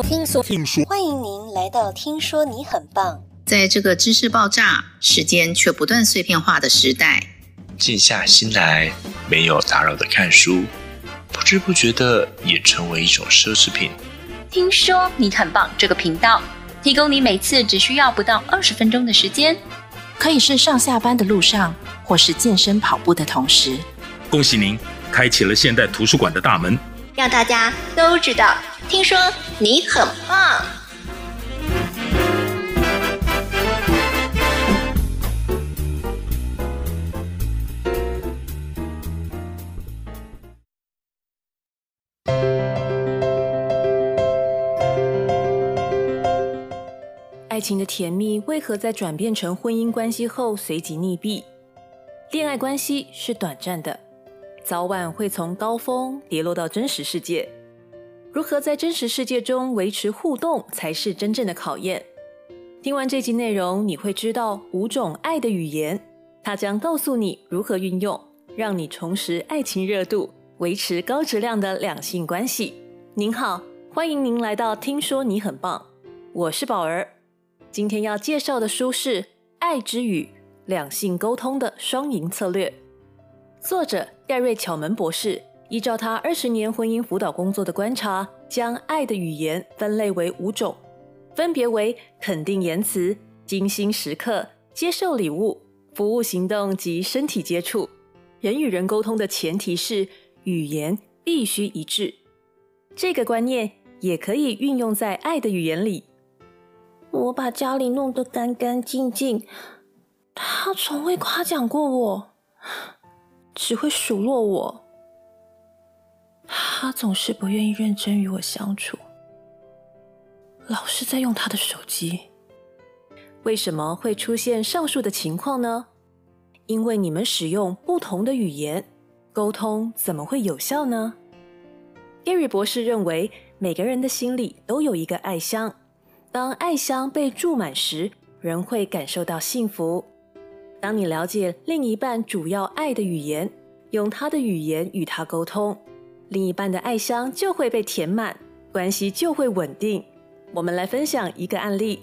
说，听说，听说，欢迎您来到《听说你很棒》。在这个知识爆炸、时间却不断碎片化的时代，静下心来，没有打扰的看书，不知不觉的也成为一种奢侈品。听说你很棒，这个频道提供你每次只需要不到二十分钟的时间，可以是上下班的路上，或是健身跑步的同时。恭喜您，开启了现代图书馆的大门。让大家都知道，听说你很棒。爱情的甜蜜为何在转变成婚姻关系后随即溺毙？恋爱关系是短暂的。早晚会从高峰跌落到真实世界，如何在真实世界中维持互动才是真正的考验。听完这集内容，你会知道五种爱的语言，它将告诉你如何运用，让你重拾爱情热度，维持高质量的两性关系。您好，欢迎您来到听说你很棒，我是宝儿。今天要介绍的书是《爱之语：两性沟通的双赢策略》。作者盖瑞·巧门博士依照他二十年婚姻辅导工作的观察，将爱的语言分类为五种，分别为肯定言辞、精心时刻、接受礼物、服务行动及身体接触。人与人沟通的前提是语言必须一致。这个观念也可以运用在爱的语言里。我把家里弄得干干净净，他从未夸奖过我。只会数落我，他总是不愿意认真与我相处，老是在用他的手机。为什么会出现上述的情况呢？因为你们使用不同的语言，沟通怎么会有效呢？Gary 博士认为，每个人的心里都有一个爱箱，当爱箱被注满时，人会感受到幸福。当你了解另一半主要爱的语言，用他的语言与他沟通，另一半的爱箱就会被填满，关系就会稳定。我们来分享一个案例：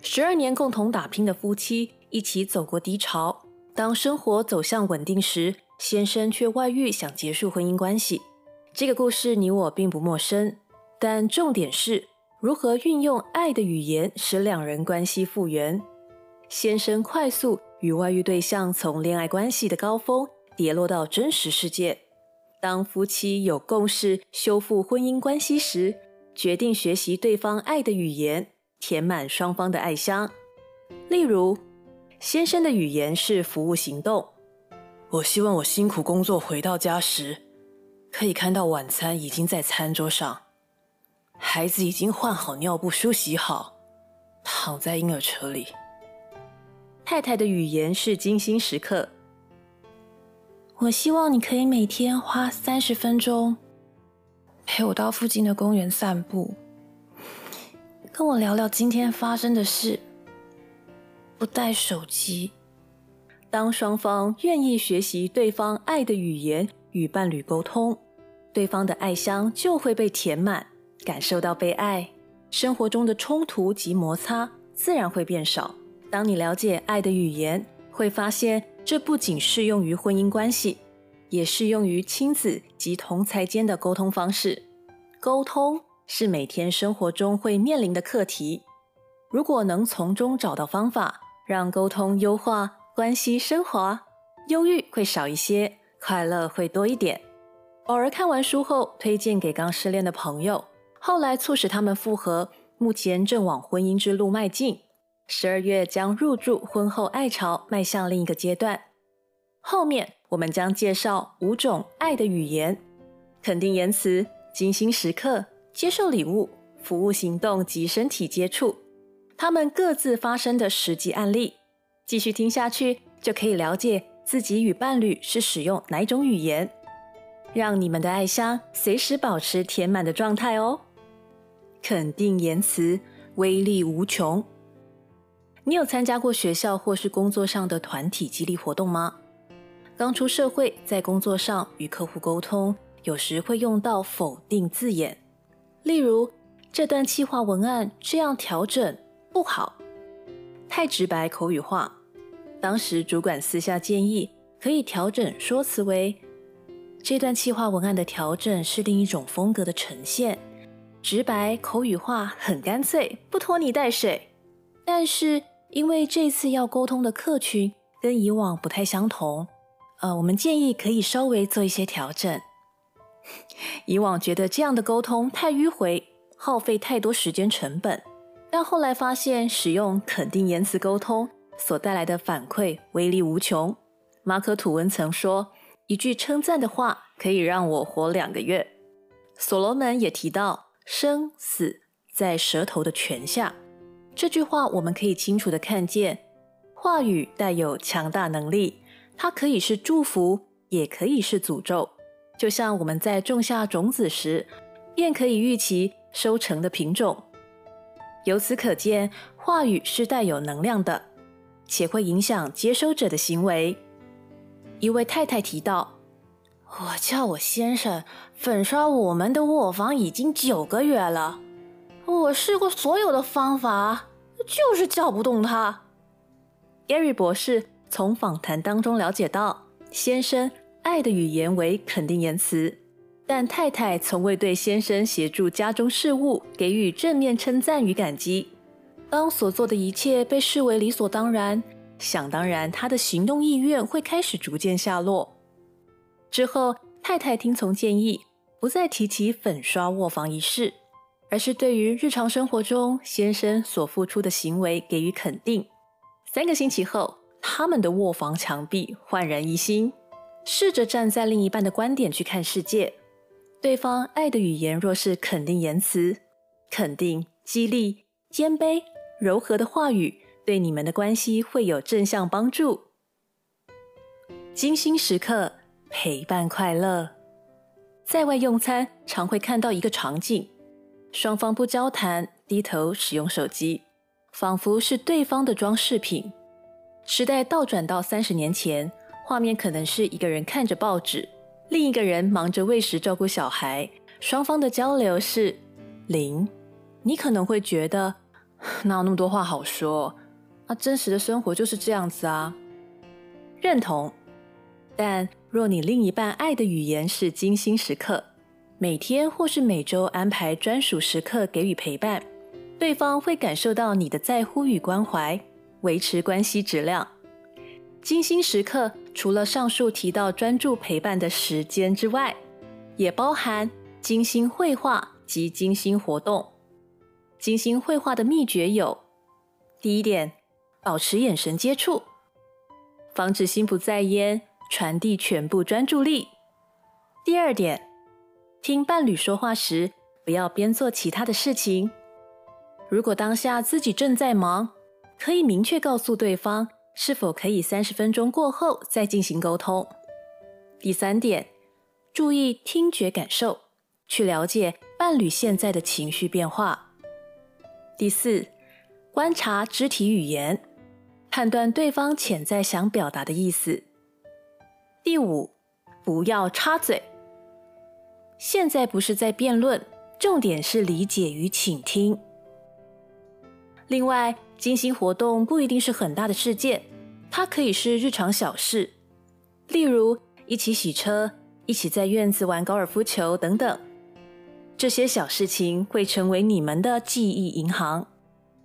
十二年共同打拼的夫妻一起走过低潮，当生活走向稳定时，先生却外遇，想结束婚姻关系。这个故事你我并不陌生，但重点是如何运用爱的语言使两人关系复原。先生快速。与外遇对象从恋爱关系的高峰跌落到真实世界。当夫妻有共识修复婚姻关系时，决定学习对方爱的语言，填满双方的爱箱。例如，先生的语言是服务行动。我希望我辛苦工作回到家时，可以看到晚餐已经在餐桌上，孩子已经换好尿布、梳洗好，躺在婴儿车里。太太的语言是精心时刻。我希望你可以每天花三十分钟陪我到附近的公园散步，跟我聊聊今天发生的事。不带手机。当双方愿意学习对方爱的语言与伴侣沟通，对方的爱箱就会被填满，感受到被爱，生活中的冲突及摩擦自然会变少。当你了解爱的语言，会发现这不仅适用于婚姻关系，也适用于亲子及同才间的沟通方式。沟通是每天生活中会面临的课题，如果能从中找到方法，让沟通优化，关系升华，忧郁会少一些，快乐会多一点。偶尔看完书后，推荐给刚失恋的朋友，后来促使他们复合，目前正往婚姻之路迈进。十二月将入驻婚后爱巢，迈向另一个阶段。后面我们将介绍五种爱的语言：肯定言辞、精心时刻、接受礼物、服务行动及身体接触。他们各自发生的实际案例，继续听下去就可以了解自己与伴侣是使用哪种语言，让你们的爱箱随时保持填满的状态哦。肯定言辞威力无穷。你有参加过学校或是工作上的团体激励活动吗？刚出社会，在工作上与客户沟通，有时会用到否定字眼，例如“这段企划文案这样调整不好，太直白口语化。当时主管私下建议可以调整说辞为：这段企划文案的调整是另一种风格的呈现，直白口语化很干脆，不拖泥带水。但是因为这次要沟通的客群跟以往不太相同，呃，我们建议可以稍微做一些调整。以往觉得这样的沟通太迂回，耗费太多时间成本，但后来发现使用肯定言辞沟通所带来的反馈威力无穷。马可·吐温曾说：“一句称赞的话可以让我活两个月。”所罗门也提到：“生死在舌头的泉下。”这句话我们可以清楚的看见，话语带有强大能力，它可以是祝福，也可以是诅咒。就像我们在种下种子时，便可以预期收成的品种。由此可见，话语是带有能量的，且会影响接收者的行为。一位太太提到：“我叫我先生粉刷我们的卧房已经九个月了，我试过所有的方法，就是叫不动他。” Gary 博士从访谈当中了解到，先生。爱的语言为肯定言辞，但太太从未对先生协助家中事务给予正面称赞与感激。当所做的一切被视为理所当然，想当然，他的行动意愿会开始逐渐下落。之后，太太听从建议，不再提起粉刷卧房一事，而是对于日常生活中先生所付出的行为给予肯定。三个星期后，他们的卧房墙壁焕然一新。试着站在另一半的观点去看世界，对方爱的语言若是肯定言辞，肯定、激励、谦卑、柔和的话语，对你们的关系会有正向帮助。精心时刻陪伴快乐，在外用餐常会看到一个场景：双方不交谈，低头使用手机，仿佛是对方的装饰品。时代倒转到三十年前。画面可能是一个人看着报纸，另一个人忙着喂食照顾小孩，双方的交流是零。你可能会觉得 哪有那么多话好说？啊，真实的生活就是这样子啊。认同。但若你另一半爱的语言是精心时刻，每天或是每周安排专属时刻给予陪伴，对方会感受到你的在乎与关怀，维持关系质量。精心时刻除了上述提到专注陪伴的时间之外，也包含精心绘画及精心活动。精心绘画的秘诀有：第一点，保持眼神接触，防止心不在焉，传递全部专注力；第二点，听伴侣说话时，不要边做其他的事情。如果当下自己正在忙，可以明确告诉对方。是否可以三十分钟过后再进行沟通？第三点，注意听觉感受，去了解伴侣现在的情绪变化。第四，观察肢体语言，判断对方潜在想表达的意思。第五，不要插嘴。现在不是在辩论，重点是理解与倾听。另外，精心活动不一定是很大的事件，它可以是日常小事，例如一起洗车、一起在院子玩高尔夫球等等。这些小事情会成为你们的记忆银行，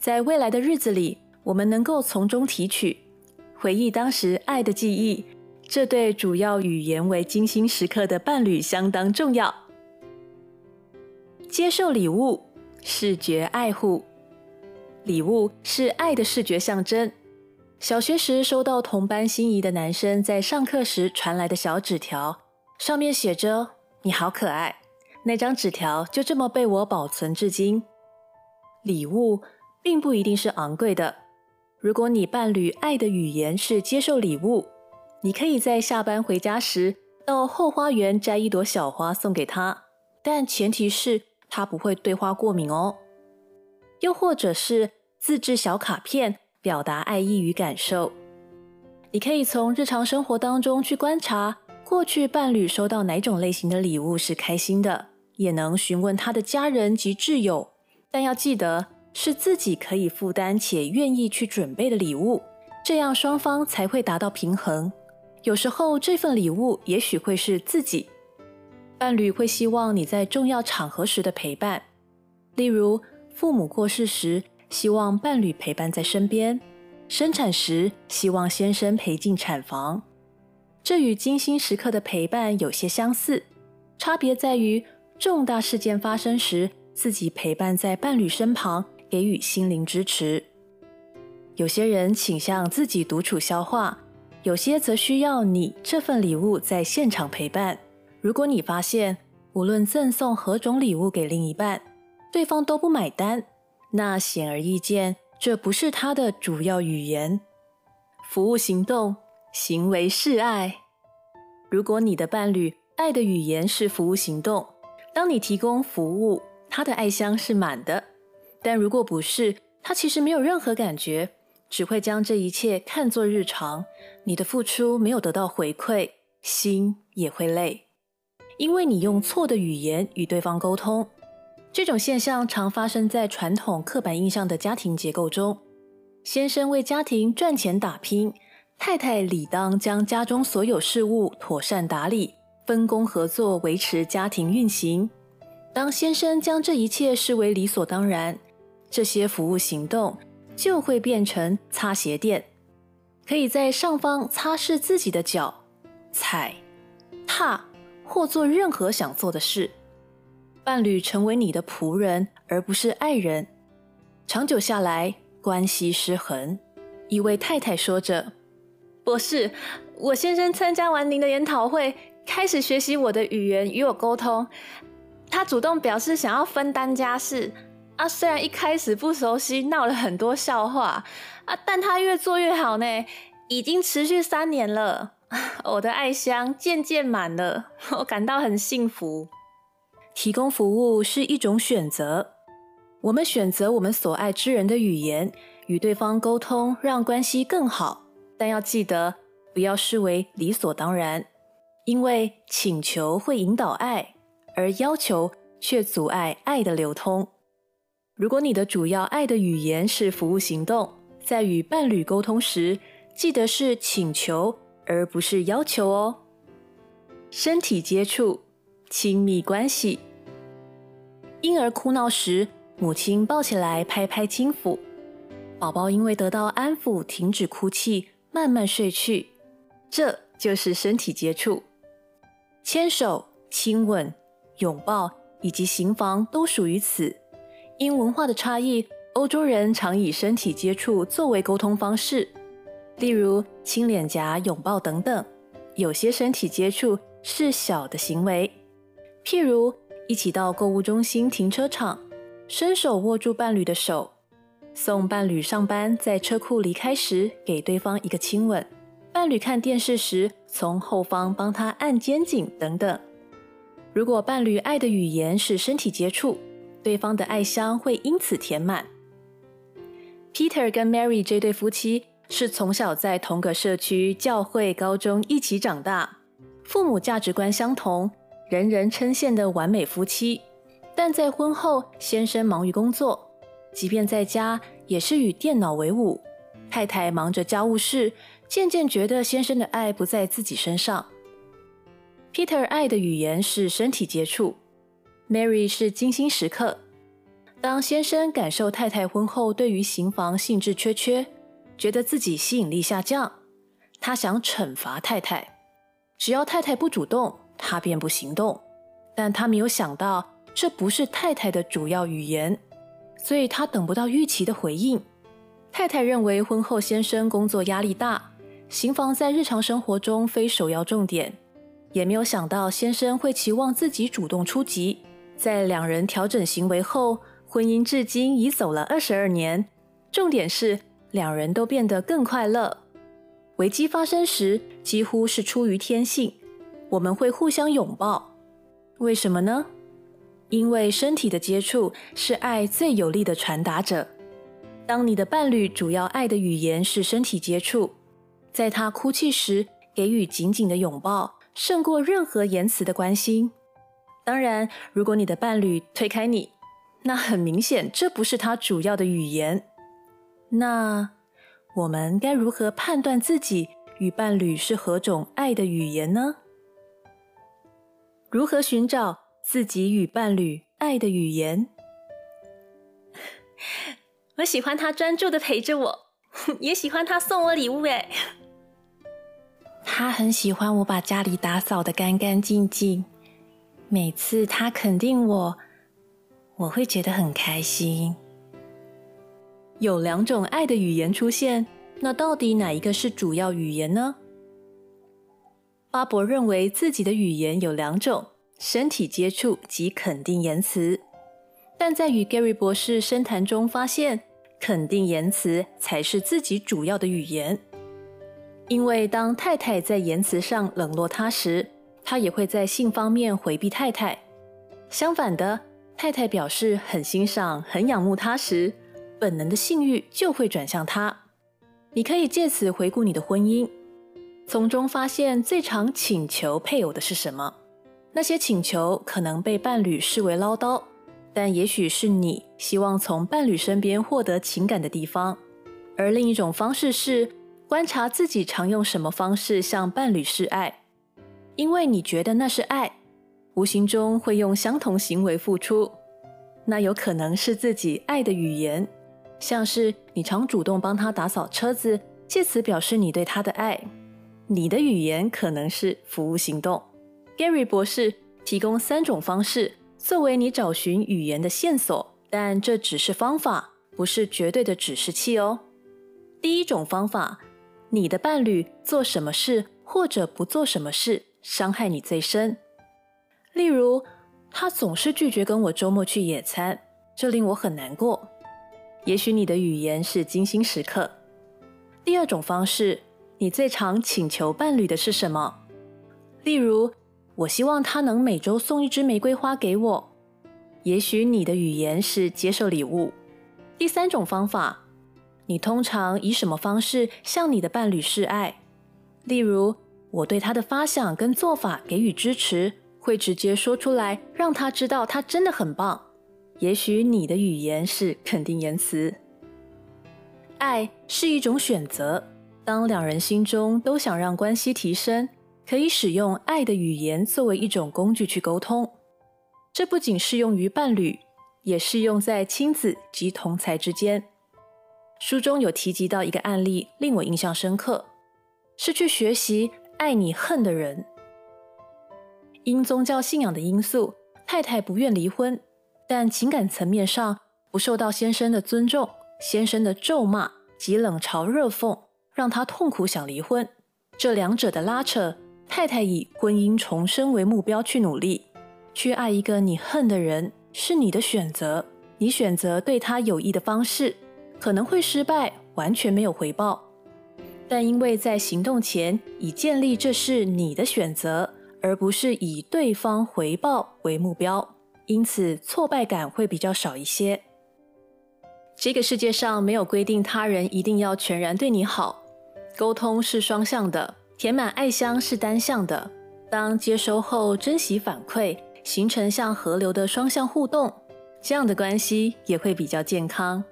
在未来的日子里，我们能够从中提取，回忆当时爱的记忆。这对主要语言为精心时刻的伴侣相当重要。接受礼物，视觉爱护。礼物是爱的视觉象征。小学时收到同班心仪的男生在上课时传来的小纸条，上面写着“你好可爱”。那张纸条就这么被我保存至今。礼物并不一定是昂贵的。如果你伴侣爱的语言是接受礼物，你可以在下班回家时到后花园摘一朵小花送给他，但前提是他不会对花过敏哦。又或者是自制小卡片，表达爱意与感受。你可以从日常生活当中去观察，过去伴侣收到哪种类型的礼物是开心的，也能询问他的家人及挚友，但要记得是自己可以负担且愿意去准备的礼物，这样双方才会达到平衡。有时候这份礼物也许会是自己。伴侣会希望你在重要场合时的陪伴，例如父母过世时，希望伴侣陪伴在身边；生产时，希望先生陪进产房。这与精心时刻的陪伴有些相似，差别在于重大事件发生时，自己陪伴在伴侣身旁，给予心灵支持。有些人倾向自己独处消化，有些则需要你这份礼物在现场陪伴。如果你发现无论赠送何种礼物给另一半，对方都不买单，那显而易见，这不是他的主要语言。服务行动。行为是爱。如果你的伴侣爱的语言是服务行动，当你提供服务，他的爱箱是满的；但如果不是，他其实没有任何感觉，只会将这一切看作日常。你的付出没有得到回馈，心也会累，因为你用错的语言与对方沟通。这种现象常发生在传统刻板印象的家庭结构中：先生为家庭赚钱打拼。太太理当将家中所有事务妥善打理，分工合作维持家庭运行。当先生将这一切视为理所当然，这些服务行动就会变成擦鞋垫，可以在上方擦拭自己的脚、踩、踏或做任何想做的事。伴侣成为你的仆人，而不是爱人。长久下来，关系失衡。一位太太说着。博士，我先生参加完您的研讨会，开始学习我的语言与我沟通。他主动表示想要分担家事啊，虽然一开始不熟悉，闹了很多笑话啊，但他越做越好呢，已经持续三年了。我的爱箱渐渐满了，我感到很幸福。提供服务是一种选择，我们选择我们所爱之人的语言，与对方沟通，让关系更好。但要记得，不要视为理所当然，因为请求会引导爱，而要求却阻碍爱的流通。如果你的主要爱的语言是服务行动，在与伴侣沟通时，记得是请求而不是要求哦。身体接触，亲密关系。婴儿哭闹时，母亲抱起来拍拍轻抚，宝宝因为得到安抚，停止哭泣。慢慢睡去，这就是身体接触。牵手、亲吻、拥抱以及行房都属于此。因文化的差异，欧洲人常以身体接触作为沟通方式，例如亲脸颊、拥抱等等。有些身体接触是小的行为，譬如一起到购物中心停车场，伸手握住伴侣的手。送伴侣上班，在车库离开时，给对方一个亲吻；伴侣看电视时，从后方帮他按肩颈等等。如果伴侣爱的语言是身体接触，对方的爱箱会因此填满。Peter 跟 Mary 这对夫妻是从小在同个社区、教会、高中一起长大，父母价值观相同，人人称羡的完美夫妻。但在婚后，先生忙于工作。即便在家，也是与电脑为伍。太太忙着家务事，渐渐觉得先生的爱不在自己身上。Peter 爱的语言是身体接触，Mary 是精心时刻。当先生感受太太婚后对于行房兴致缺缺，觉得自己吸引力下降，他想惩罚太太。只要太太不主动，他便不行动。但他没有想到，这不是太太的主要语言。所以他等不到预期的回应。太太认为婚后先生工作压力大，行房在日常生活中非首要重点，也没有想到先生会期望自己主动出击。在两人调整行为后，婚姻至今已走了二十二年。重点是两人都变得更快乐。危机发生时，几乎是出于天性，我们会互相拥抱。为什么呢？因为身体的接触是爱最有力的传达者。当你的伴侣主要爱的语言是身体接触，在他哭泣时给予紧紧的拥抱，胜过任何言辞的关心。当然，如果你的伴侣推开你，那很明显，这不是他主要的语言。那我们该如何判断自己与伴侣是何种爱的语言呢？如何寻找自己与伴侣爱的语言？我喜欢他专注的陪着我，也喜欢他送我礼物。诶，他很喜欢我把家里打扫得干干净净。每次他肯定我，我会觉得很开心。有两种爱的语言出现，那到底哪一个是主要语言呢？巴伯认为自己的语言有两种：身体接触及肯定言辞。但在与 Gary 博士深谈中发现，肯定言辞才是自己主要的语言。因为当太太在言辞上冷落他时，他也会在性方面回避太太。相反的，太太表示很欣赏、很仰慕他时，本能的性欲就会转向他。你可以借此回顾你的婚姻。从中发现最常请求配偶的是什么？那些请求可能被伴侣视为唠叨，但也许是你希望从伴侣身边获得情感的地方。而另一种方式是观察自己常用什么方式向伴侣示爱，因为你觉得那是爱，无形中会用相同行为付出。那有可能是自己爱的语言，像是你常主动帮他打扫车子，借此表示你对他的爱。你的语言可能是服务行动。Gary 博士提供三种方式作为你找寻语言的线索，但这只是方法，不是绝对的指示器哦。第一种方法，你的伴侣做什么事或者不做什么事伤害你最深？例如，他总是拒绝跟我周末去野餐，这令我很难过。也许你的语言是精心时刻。第二种方式。你最常请求伴侣的是什么？例如，我希望他能每周送一支玫瑰花给我。也许你的语言是接受礼物。第三种方法，你通常以什么方式向你的伴侣示爱？例如，我对他的发想跟做法给予支持，会直接说出来，让他知道他真的很棒。也许你的语言是肯定言辞。爱是一种选择。当两人心中都想让关系提升，可以使用爱的语言作为一种工具去沟通。这不仅适用于伴侣，也适用在亲子及同侪之间。书中有提及到一个案例，令我印象深刻，是去学习爱你恨的人。因宗教信仰的因素，太太不愿离婚，但情感层面上不受到先生的尊重，先生的咒骂及冷嘲热讽。让她痛苦，想离婚。这两者的拉扯，太太以婚姻重生为目标去努力，去爱一个你恨的人，是你的选择。你选择对他有益的方式，可能会失败，完全没有回报。但因为在行动前已建立这是你的选择，而不是以对方回报为目标，因此挫败感会比较少一些。这个世界上没有规定他人一定要全然对你好，沟通是双向的，填满爱箱是单向的。当接收后珍惜反馈，形成像河流的双向互动，这样的关系也会比较健康。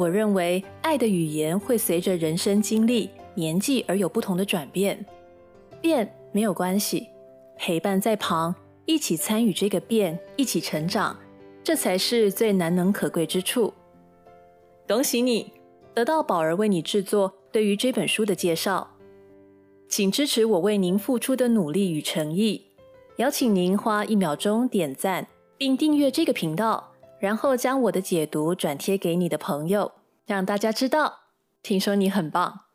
我认为爱的语言会随着人生经历、年纪而有不同的转变，变没有关系，陪伴在旁，一起参与这个变，一起成长，这才是最难能可贵之处。恭喜你得到宝儿为你制作对于这本书的介绍，请支持我为您付出的努力与诚意。邀请您花一秒钟点赞并订阅这个频道，然后将我的解读转贴给你的朋友，让大家知道。听说你很棒。